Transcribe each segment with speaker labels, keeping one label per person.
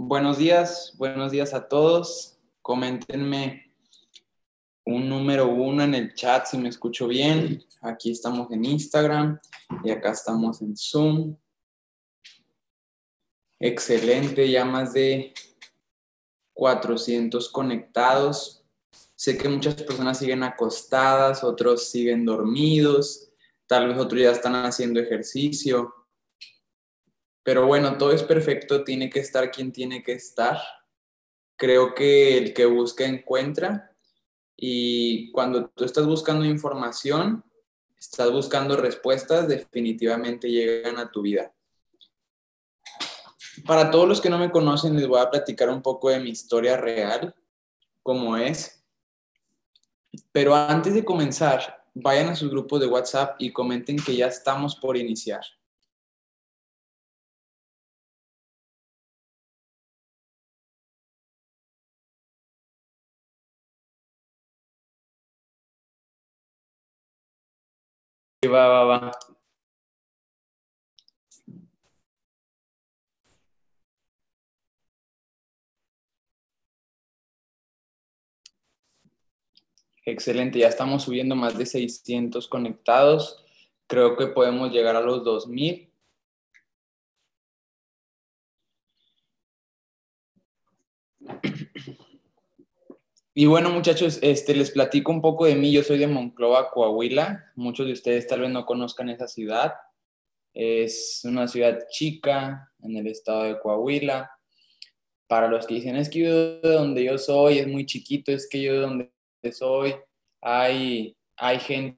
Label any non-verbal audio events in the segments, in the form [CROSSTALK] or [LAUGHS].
Speaker 1: Buenos días, buenos días a todos. Coméntenme un número uno en el chat si me escucho bien. Aquí estamos en Instagram y acá estamos en Zoom. Excelente, ya más de 400 conectados. Sé que muchas personas siguen acostadas, otros siguen dormidos, tal vez otros ya están haciendo ejercicio. Pero bueno, todo es perfecto, tiene que estar quien tiene que estar. Creo que el que busca encuentra y cuando tú estás buscando información, estás buscando respuestas, definitivamente llegan a tu vida. Para todos los que no me conocen, les voy a platicar un poco de mi historia real, cómo es. Pero antes de comenzar, vayan a sus grupos de WhatsApp y comenten que ya estamos por iniciar. Va, va, va. Excelente, ya estamos subiendo más de 600 conectados. Creo que podemos llegar a los 2000. Y bueno, muchachos, este, les platico un poco de mí. Yo soy de Monclova, Coahuila. Muchos de ustedes tal vez no conozcan esa ciudad. Es una ciudad chica en el estado de Coahuila. Para los que dicen, es que yo de donde yo soy es muy chiquito, es que yo de donde soy hay, hay gente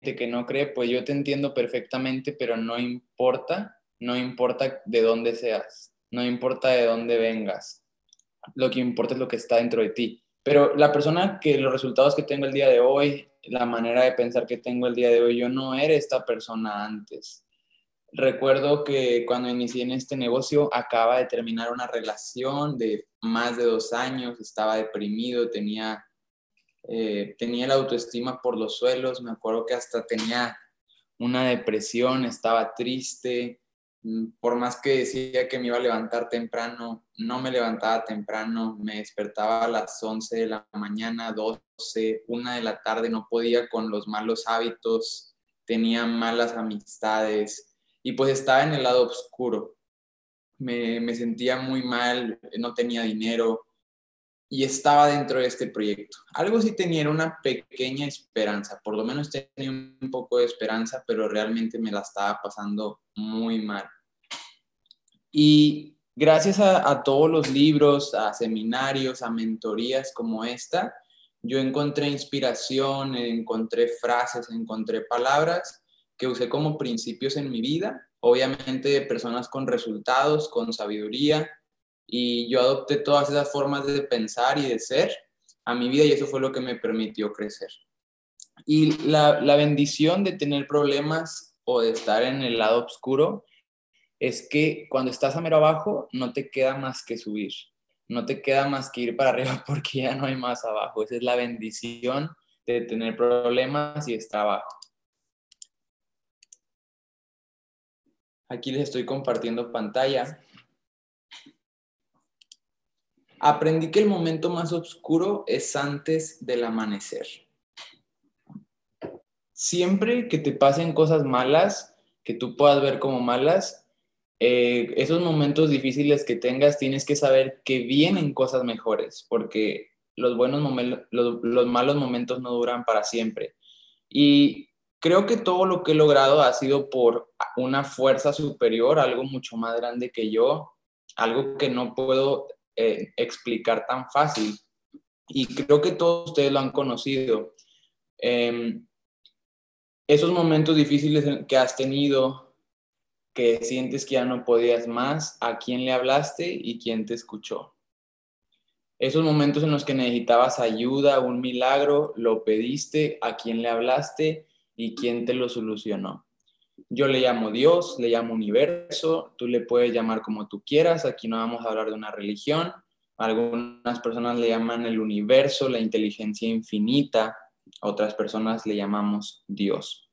Speaker 1: que no cree, pues yo te entiendo perfectamente, pero no importa, no importa de dónde seas, no importa de dónde vengas. Lo que importa es lo que está dentro de ti. Pero la persona que los resultados que tengo el día de hoy, la manera de pensar que tengo el día de hoy, yo no era esta persona antes. Recuerdo que cuando inicié en este negocio acaba de terminar una relación de más de dos años, estaba deprimido, tenía, eh, tenía la autoestima por los suelos, me acuerdo que hasta tenía una depresión, estaba triste, por más que decía que me iba a levantar temprano, no me levantaba temprano, me despertaba a las 11 de la mañana, 12, 1 de la tarde, no podía con los malos hábitos, tenía malas amistades y pues estaba en el lado oscuro. Me, me sentía muy mal, no tenía dinero y estaba dentro de este proyecto. Algo sí tenía una pequeña esperanza, por lo menos tenía un poco de esperanza, pero realmente me la estaba pasando muy mal. Y gracias a, todos los libros, a seminarios, a mentorías como esta, yo encontré inspiración, encontré frases, encontré palabras que usé como principios en mi vida, obviamente personas con resultados, con sabiduría, y yo adopté todas esas formas de pensar y de ser a mi vida y eso fue lo que me permitió crecer. Y la, la bendición de tener problemas o de estar en el lado oscuro es que cuando estás a mero abajo no te queda más que subir, no te queda más que ir para [LAUGHS] arriba porque ya no hay más abajo. Esa es la bendición de tener problemas y estar abajo. Aquí les estoy compartiendo pantalla. Aprendí que el momento más oscuro es antes del amanecer. Siempre que te pasen cosas malas, que tú puedas ver como malas, eh, esos momentos difíciles que tengas, tienes que saber que vienen cosas mejores, porque los, buenos momentos, los, malos momentos no duran para siempre. Y creo que todo lo que he logrado ha sido por una fuerza superior, algo mucho más grande que yo, algo que no puedo eh, explicar tan fácil. Y creo que todos ustedes lo han conocido. Em, esos momentos difíciles que has tenido, que sientes que ya no podías más, a quién le hablaste y quién te escuchó. Esos momentos en los que necesitabas ayuda, un milagro, lo pediste, a quién le hablaste y quién te lo solucionó. Yo le llamo Dios, le llamo universo, tú le puedes llamar como tú quieras, aquí no vamos a hablar de una religión, algunas personas le llaman el universo, la inteligencia infinita, otras personas le llamamos Dios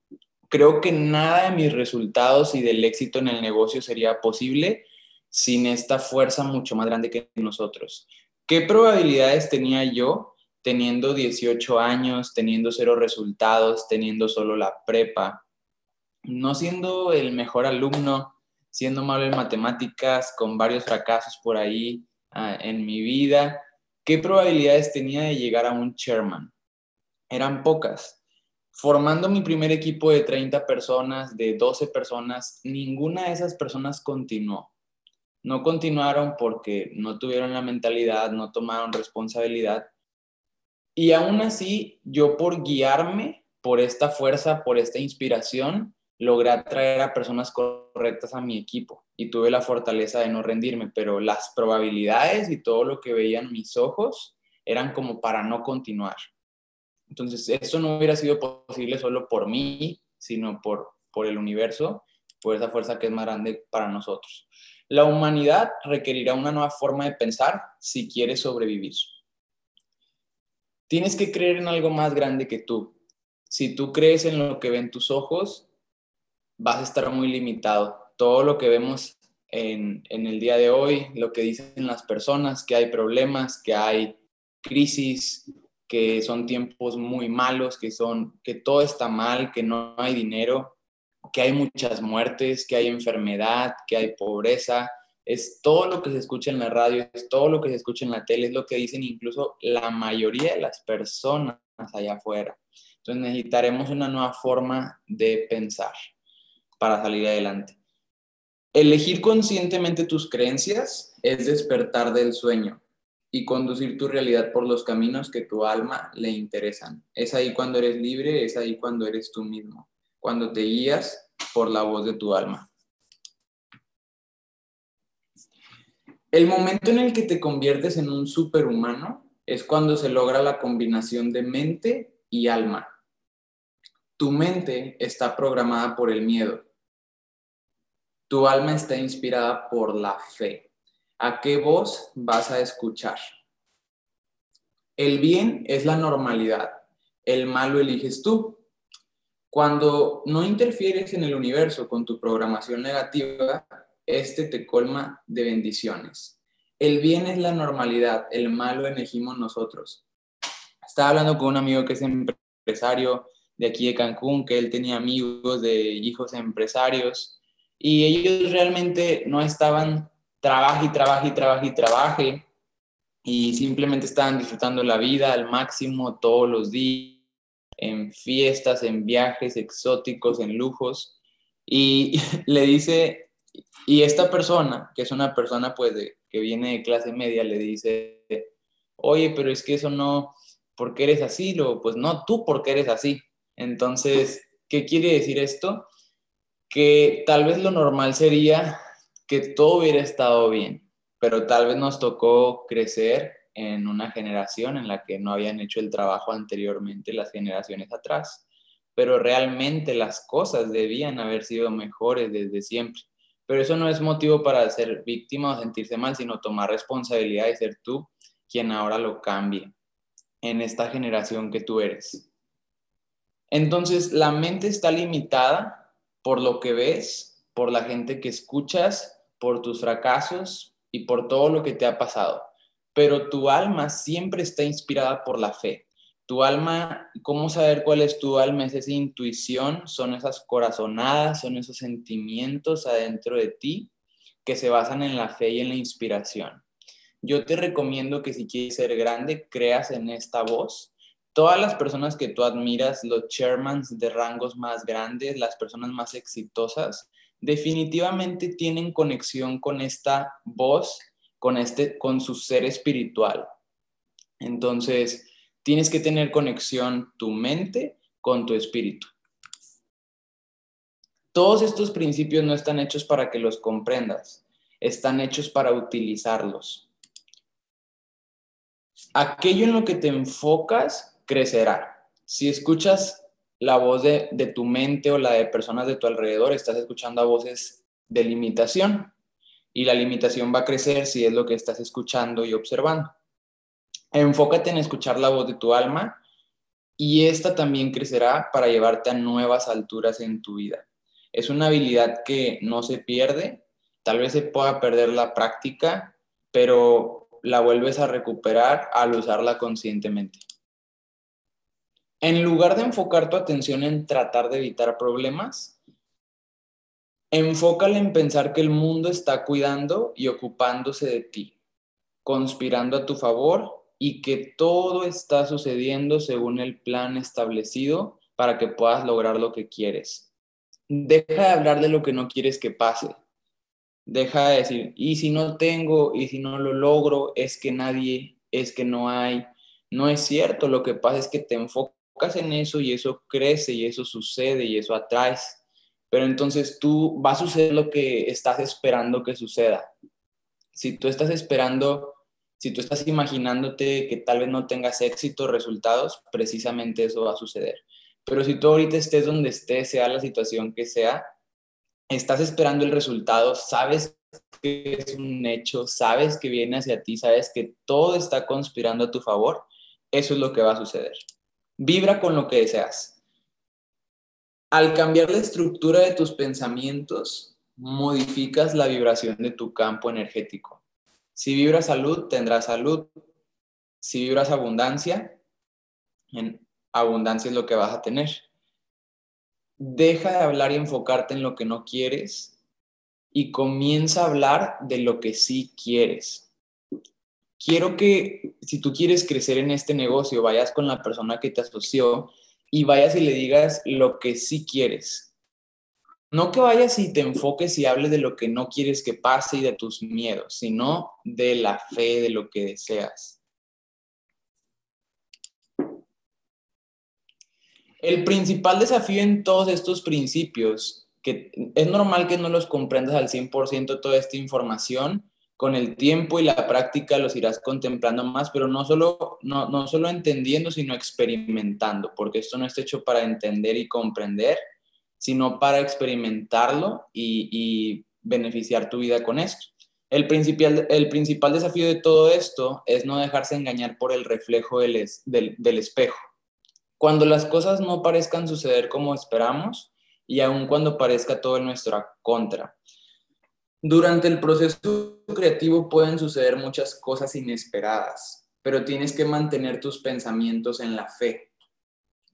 Speaker 1: creo que nada de mis resultados y del éxito en el negocio sería posible sin esta fuerza mucho más grande que nosotros. ¿Qué probabilidades tenía yo teniendo 18 años, teniendo cero resultados, teniendo solo la prepa, no siendo el mejor alumno, siendo malo en matemáticas, con varios fracasos por ahí ah, en mi vida? ¿Qué probabilidades tenía de llegar a un chairman? Eran pocas. Formando mi primer equipo de 30 personas, de 12 personas, ninguna de esas personas continuó no continuaron porque no tuvieron la mentalidad, no tomaron responsabilidad. Y aún así, yo por guiarme por esta fuerza, por esta inspiración, logré atraer a personas correctas a mi equipo y tuve la fortaleza de no rendirme, pero las probabilidades y todo lo que veían mis ojos eran como para no continuar. Entonces, eso no hubiera sido posible solo por mí, sino por, por el universo, por esa fuerza que es más grande para nosotros. La humanidad requerirá una nueva forma de pensar si quiere sobrevivir. Tienes que creer en algo más grande que tú. Si tú crees en lo que ven tus ojos, vas a estar muy limitado. Todo lo que vemos en, el día de hoy, lo que dicen las personas, que hay problemas, que hay crisis, que son tiempos muy malos, que, son, que todo está mal, que no hay dinero, que hay muchas muertes, que hay enfermedad, que hay pobreza, es todo lo que se escucha en la radio, es todo lo que se escucha en la tele, es lo que dicen incluso la mayoría de las personas allá afuera. Entonces necesitaremos una nueva forma de pensar para salir adelante. Elegir conscientemente tus creencias es despertar del sueño y conducir tu realidad por los caminos que tu alma le interesan. Es ahí cuando eres libre, es ahí cuando eres tú mismo cuando te guías por la voz de tu alma. El momento en el que te conviertes en un superhumano es cuando se logra la combinación de mente y alma. Tu mente está programada por el miedo. Tu alma está inspirada por la fe. ¿A qué voz vas a escuchar? El bien es la normalidad. El mal lo eliges tú. Cuando no interfieres en el universo con tu programación negativa, este te colma de bendiciones. El bien es la normalidad, el malo elegimos nosotros. Estaba hablando con un amigo que es empresario de aquí de Cancún, que él tenía amigos de hijos empresarios y ellos realmente no estaban trabaje y trabaje y trabaje y trabaje y simplemente estaban disfrutando la vida al máximo todos los días en fiestas, en viajes exóticos, en lujos. Y [LAUGHS] le dice, y esta persona, que es una persona pues que viene de clase media, le dice, oye, pero es que eso no, ¿por qué eres así? Lo, pues no, tú porque eres así. Entonces, ¿qué quiere decir esto? Que tal vez lo normal sería todo hubiera estado bien, pero tal vez nos tocó crecer en una generación en la que no habían hecho el trabajo anteriormente las generaciones atrás, pero realmente las cosas debían haber sido mejores desde siempre. Pero eso no es motivo para ser víctima o sentirse mal, sino tomar responsabilidad y ser tú quien ahora lo cambie en esta generación que tú eres. Entonces, la mente está limitada por lo que ves, por la gente que escuchas, por tus fracasos y por todo lo que te ha pasado pero tu alma siempre está inspirada por la fe. Tu alma, ¿cómo saber cuál es tu alma? Es esa intuición, son esas corazonadas, son esos sentimientos adentro de ti que se basan en la fe y en la inspiración. Yo te recomiendo que si quieres ser grande, creas en esta voz. Todas las personas que tú admiras, los chairmans de rangos más grandes, las personas más exitosas, definitivamente tienen conexión con esta voz con, este, con su ser espiritual. Entonces, tienes que tener conexión tu mente con tu espíritu. Todos estos principios no están hechos para que los comprendas, están hechos para utilizarlos. Aquello en lo que te enfocas crecerá. Si escuchas la voz de, de tu mente o la de personas de tu alrededor, estás escuchando a voces de limitación y la limitación va a crecer si es lo que estás escuchando y observando. Enfócate en escuchar la voz de tu alma y esta también crecerá para llevarte a nuevas alturas en tu vida. Es una habilidad que no se pierde Tal vez se pueda perder la práctica, pero la vuelves a recuperar al usarla conscientemente. En lugar de enfocar tu atención en tratar de evitar problemas, enfócala en pensar que el mundo está cuidando y ocupándose de ti, conspirando a tu favor y que todo está sucediendo según el plan establecido para que puedas lograr lo que quieres. Deja de hablar de lo que no quieres que pase. Deja de decir, y si no tengo, y si no lo logro, es que nadie, es que no hay. No es cierto, lo que pasa es que te enfocas en eso y eso crece y eso sucede y eso atraes. Pero entonces tú va a suceder lo que estás esperando que suceda. Si tú estás esperando, si tú estás imaginándote que tal vez no tengas éxito, resultados, precisamente eso va a suceder. Pero si tú ahorita estés donde estés, sea la situación que sea, estás esperando el resultado, sabes que es un hecho, sabes que viene hacia ti, sabes que todo está conspirando a tu favor, eso es lo que va a suceder. Vibra con lo que deseas. Al cambiar la estructura de tus pensamientos, modificas la vibración de tu campo energético. Si vibras salud, tendrás salud. Si vibras abundancia, abundancia es lo que vas a tener. Deja de hablar y enfocarte en lo que no quieres y comienza a hablar de lo que sí quieres quiero que si tú quieres crecer en este negocio, vayas con la persona que te asoció y vayas y le digas lo que sí quieres. No que vayas y te enfoques y hables de lo que no quieres que pase y de tus miedos, sino de la fe, de lo que deseas. El principal desafío en todos estos principios, que es normal que no los comprendas al 100% toda esta información, con el tiempo y la práctica los irás contemplando más, pero no solo, no, no solo entendiendo, sino experimentando, porque esto no está hecho para entender y comprender, sino para experimentarlo y, beneficiar tu vida con esto. El principal, el principal desafío de todo esto es no dejarse engañar por el reflejo del, del, del espejo. Cuando las cosas no parezcan suceder como esperamos y aun cuando parezca todo en nuestra contra. Durante el proceso creativo pueden suceder muchas cosas inesperadas, pero tienes que mantener tus pensamientos en la fe.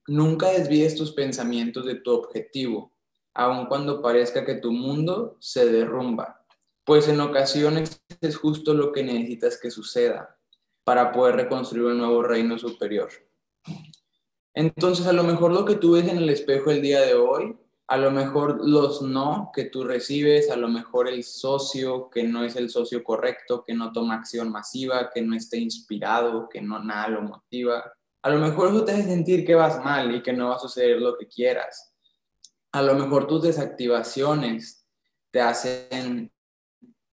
Speaker 1: Nunca desvíes tus pensamientos de tu objetivo, aun cuando parezca que tu mundo se derrumba, pues en ocasiones es justo lo que necesitas que suceda para poder reconstruir un nuevo reino superior. Entonces, a lo mejor lo que tú ves en el espejo el día de hoy a lo mejor los no que tú recibes, a lo mejor el socio que no es el socio correcto, que no toma acción masiva, que no esté inspirado, que no nada lo motiva. A lo mejor eso te hace sentir que vas mal y que no va a suceder lo que quieras. A lo mejor tus desactivaciones te hacen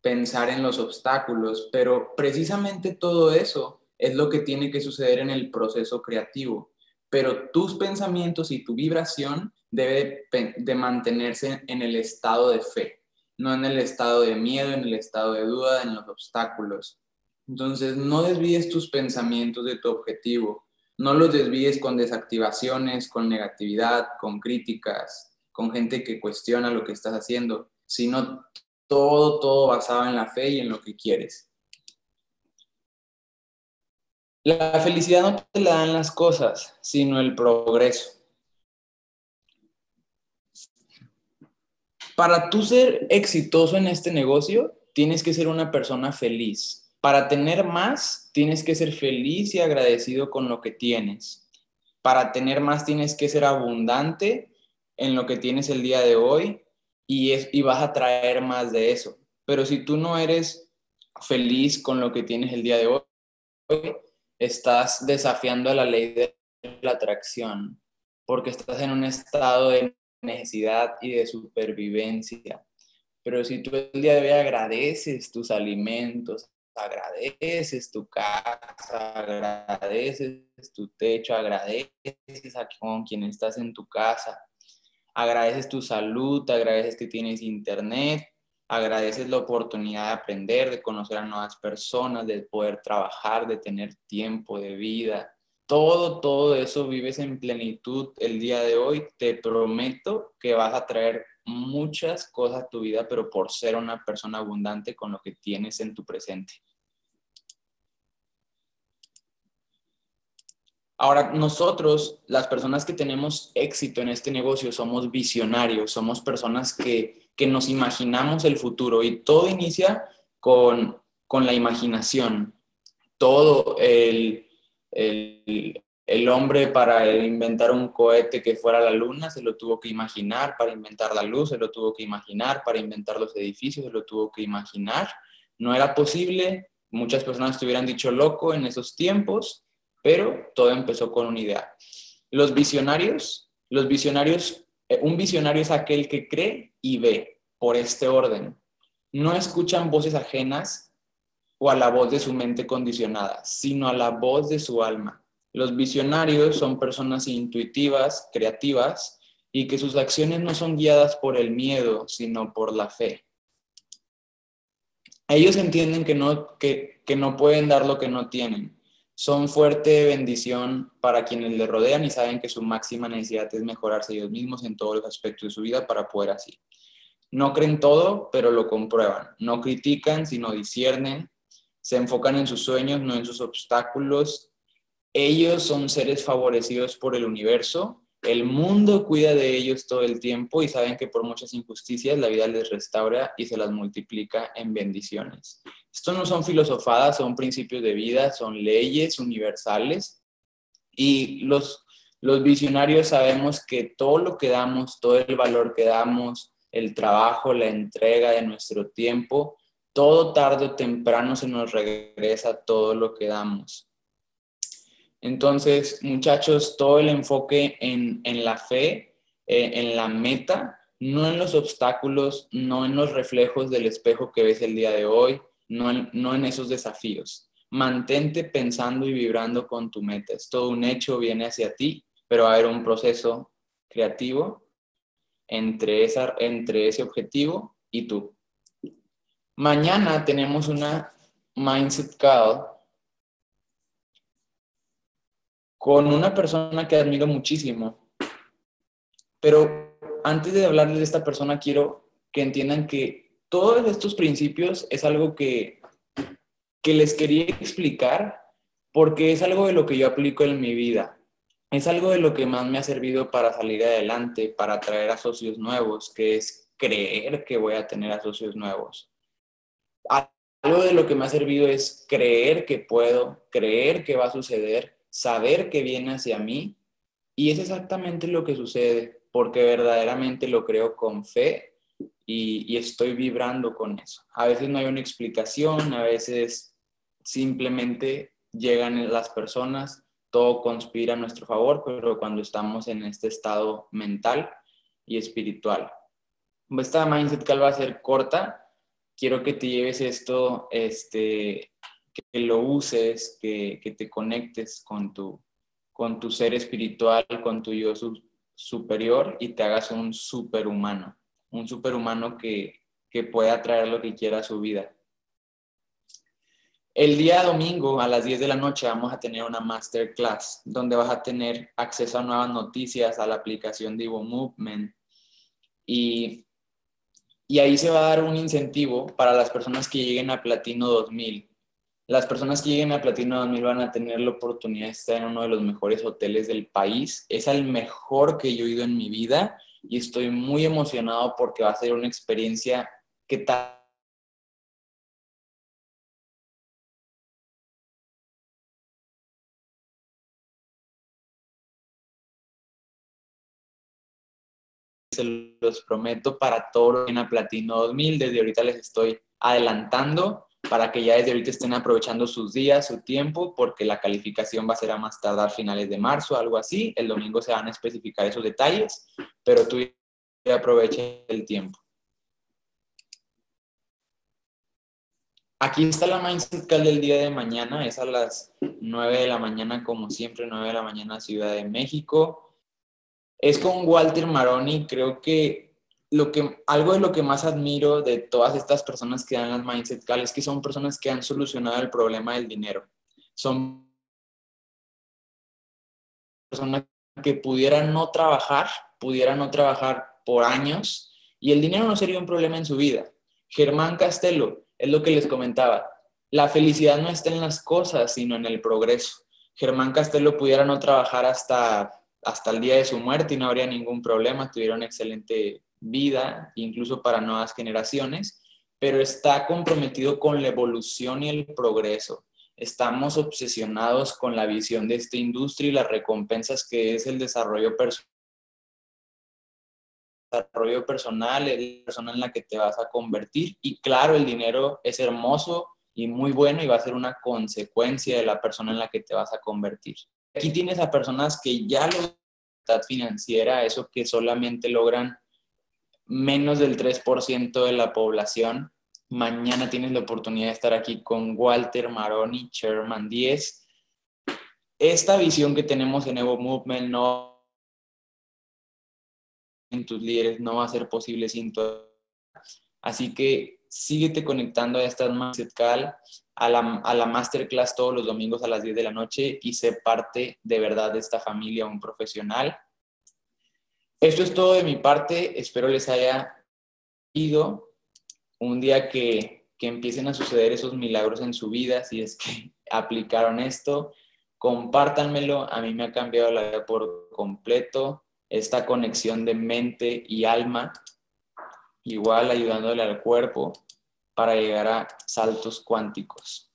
Speaker 1: pensar en los obstáculos, pero precisamente todo eso es lo que tiene que suceder en el proceso creativo. Pero tus pensamientos y tu vibración debe de, mantenerse en el estado de fe, no en el estado de miedo, en el estado de duda, en los obstáculos. Entonces, no desvíes tus pensamientos de tu objetivo, no los desvíes con desactivaciones, con negatividad, con críticas, con gente que cuestiona lo que estás haciendo, sino todo, todo basado en la fe y en lo que quieres. La felicidad no te la dan las cosas, sino el progreso. Para tú ser exitoso en este negocio, tienes que ser una persona feliz. Para tener más, tienes que ser feliz y agradecido con lo que tienes. Para tener más, tienes que ser abundante en lo que tienes el día de hoy y, es, y vas a traer más de eso. Pero si tú no eres feliz con lo que tienes el día de hoy, estás desafiando la ley de la atracción, porque estás en un estado de necesidad y de supervivencia. Pero si tú el día de hoy agradeces tus alimentos, agradeces tu casa, agradeces tu techo, agradeces a quien estás en tu casa, agradeces tu salud, agradeces que tienes internet, agradeces la oportunidad de aprender, de conocer a nuevas personas, de poder trabajar, de tener tiempo de vida, todo, todo eso vives en plenitud el día de hoy, te prometo que vas a traer muchas cosas a tu vida, pero por ser una persona abundante con lo que tienes en tu presente. Ahora, nosotros, las personas que tenemos éxito en este negocio, somos visionarios, somos personas que, que nos imaginamos el futuro y todo inicia con, con la imaginación. Todo el, el, hombre para inventar un cohete que fuera a la luna se lo tuvo que imaginar, para inventar la luz se lo tuvo que imaginar, para inventar los edificios se lo tuvo que imaginar. No era posible, muchas personas te dicho loco en esos tiempos, pero todo empezó con una idea. Los visionarios, los visionarios, un visionario es aquel que cree y ve por este orden. No escuchan voces ajenas o a la voz de su mente condicionada, sino a la voz de su alma. Los visionarios son personas intuitivas, creativas y que sus acciones no son guiadas por el miedo, sino por la fe. Ellos entienden que no, que, que no pueden dar lo que no tienen son fuerte bendición para quienes le rodean y saben que su máxima necesidad es mejorarse ellos mismos en todos los aspectos de su vida para poder así. No creen todo, pero lo comprueban. No critican, sino disciernen. Se enfocan en sus sueños, no en sus obstáculos. Ellos son seres favorecidos por el universo el mundo cuida de ellos todo el tiempo y saben que por muchas injusticias la vida les restaura y se las multiplica en bendiciones. Esto no son filosofadas, son principios de vida, son leyes universales y los, los visionarios sabemos que todo lo que damos, todo el valor que damos, el trabajo, la entrega de nuestro tiempo, todo tarde o temprano se nos regresa todo lo que damos. Entonces, muchachos, todo el enfoque en, la fe, eh, en la meta, no en los obstáculos, no en los reflejos del espejo que ves el día de hoy, no en, no en esos desafíos. Mantente pensando y vibrando con tu meta. Es todo un hecho, viene hacia ti, pero va a haber un proceso creativo entre, esa, entre ese objetivo y tú. Mañana tenemos una Mindset Call con una persona que admiro muchísimo. Pero antes de hablarles de esta persona, quiero que entiendan que todos estos principios es algo que, que les quería explicar porque es algo de lo que yo aplico en mi vida. Es algo de lo que más me ha servido para salir adelante, para atraer a socios nuevos, que es creer que voy a tener a socios nuevos. Algo de lo que me ha servido es creer que puedo, creer que va a suceder saber que viene hacia mí y es exactamente lo que sucede porque verdaderamente lo creo con fe y, estoy vibrando con eso. A veces no hay una explicación, a veces simplemente llegan las personas, todo conspira a nuestro favor, pero cuando estamos en este estado mental y espiritual. Esta mindset call va a ser corta. Quiero que te lleves esto este, que lo uses, que, que te conectes con tu, con tu ser espiritual, con tu yo superior y te hagas un superhumano, un superhumano que, que pueda traer lo que quiera a su vida. El día domingo a las 10 de la noche vamos a tener una masterclass donde vas a tener acceso a nuevas noticias, a la aplicación de Evo Movement y, y ahí se va a dar un incentivo para las personas que lleguen a Platino 2000 las personas que lleguen a Platino 2000 van a tener la oportunidad de estar en uno de los mejores hoteles del país. Es el mejor que yo he ido en mi vida y estoy muy emocionado porque va a ser una experiencia que tal se los prometo para todo en a Platino 2000. Desde ahorita les estoy adelantando para que ya desde ahorita estén aprovechando sus días, su tiempo, porque la calificación va a ser a más tardar finales de marzo, algo así. El domingo se van a especificar esos detalles, pero tú ya aproveche el tiempo. Aquí está la Mindset Call del día de mañana, es a las 9 de la mañana, como siempre, 9 de la mañana, Ciudad de México. Es con Walter Maroni, creo que lo que, algo de lo que más admiro de todas estas personas que dan las Mindset Call es que son personas que han solucionado el problema del dinero. Son personas que pudieran no trabajar, pudieran no trabajar por años y el dinero no sería un problema en su vida. Germán Castelo, es lo que les comentaba, la felicidad no está en las cosas, sino en el progreso. Germán Castelo pudiera no trabajar hasta, hasta el día de su muerte y no habría ningún problema, tuviera una excelente vida, incluso para nuevas generaciones, pero está comprometido con la evolución y el progreso. Estamos obsesionados con la visión de esta industria y las recompensas que es el desarrollo personal desarrollo personal, la persona en la que te vas a convertir. Y claro, el dinero es hermoso y muy bueno y va a ser una consecuencia de la persona en la que te vas a convertir. Aquí tienes a personas que ya lo financiera, eso que solamente logran menos del 3% de la población. Mañana tienes la oportunidad de estar aquí con Walter Maroni, Chairman 10. Esta visión que tenemos en Evo Movement no en tus líderes no va a ser posible sin tu Así que síguete conectando a estas Mindset Call, a la, a la masterclass todos los domingos a las 10 de la noche y sé parte de verdad de esta familia, un profesional. Esto es todo de mi parte. Espero les haya ido un día que, que empiecen a suceder esos milagros en su vida, si es que [LAUGHS] aplicaron esto. Compártanmelo, a mí me ha cambiado la vida por completo esta conexión de mente y alma, igual ayudándole al cuerpo para llegar a saltos cuánticos.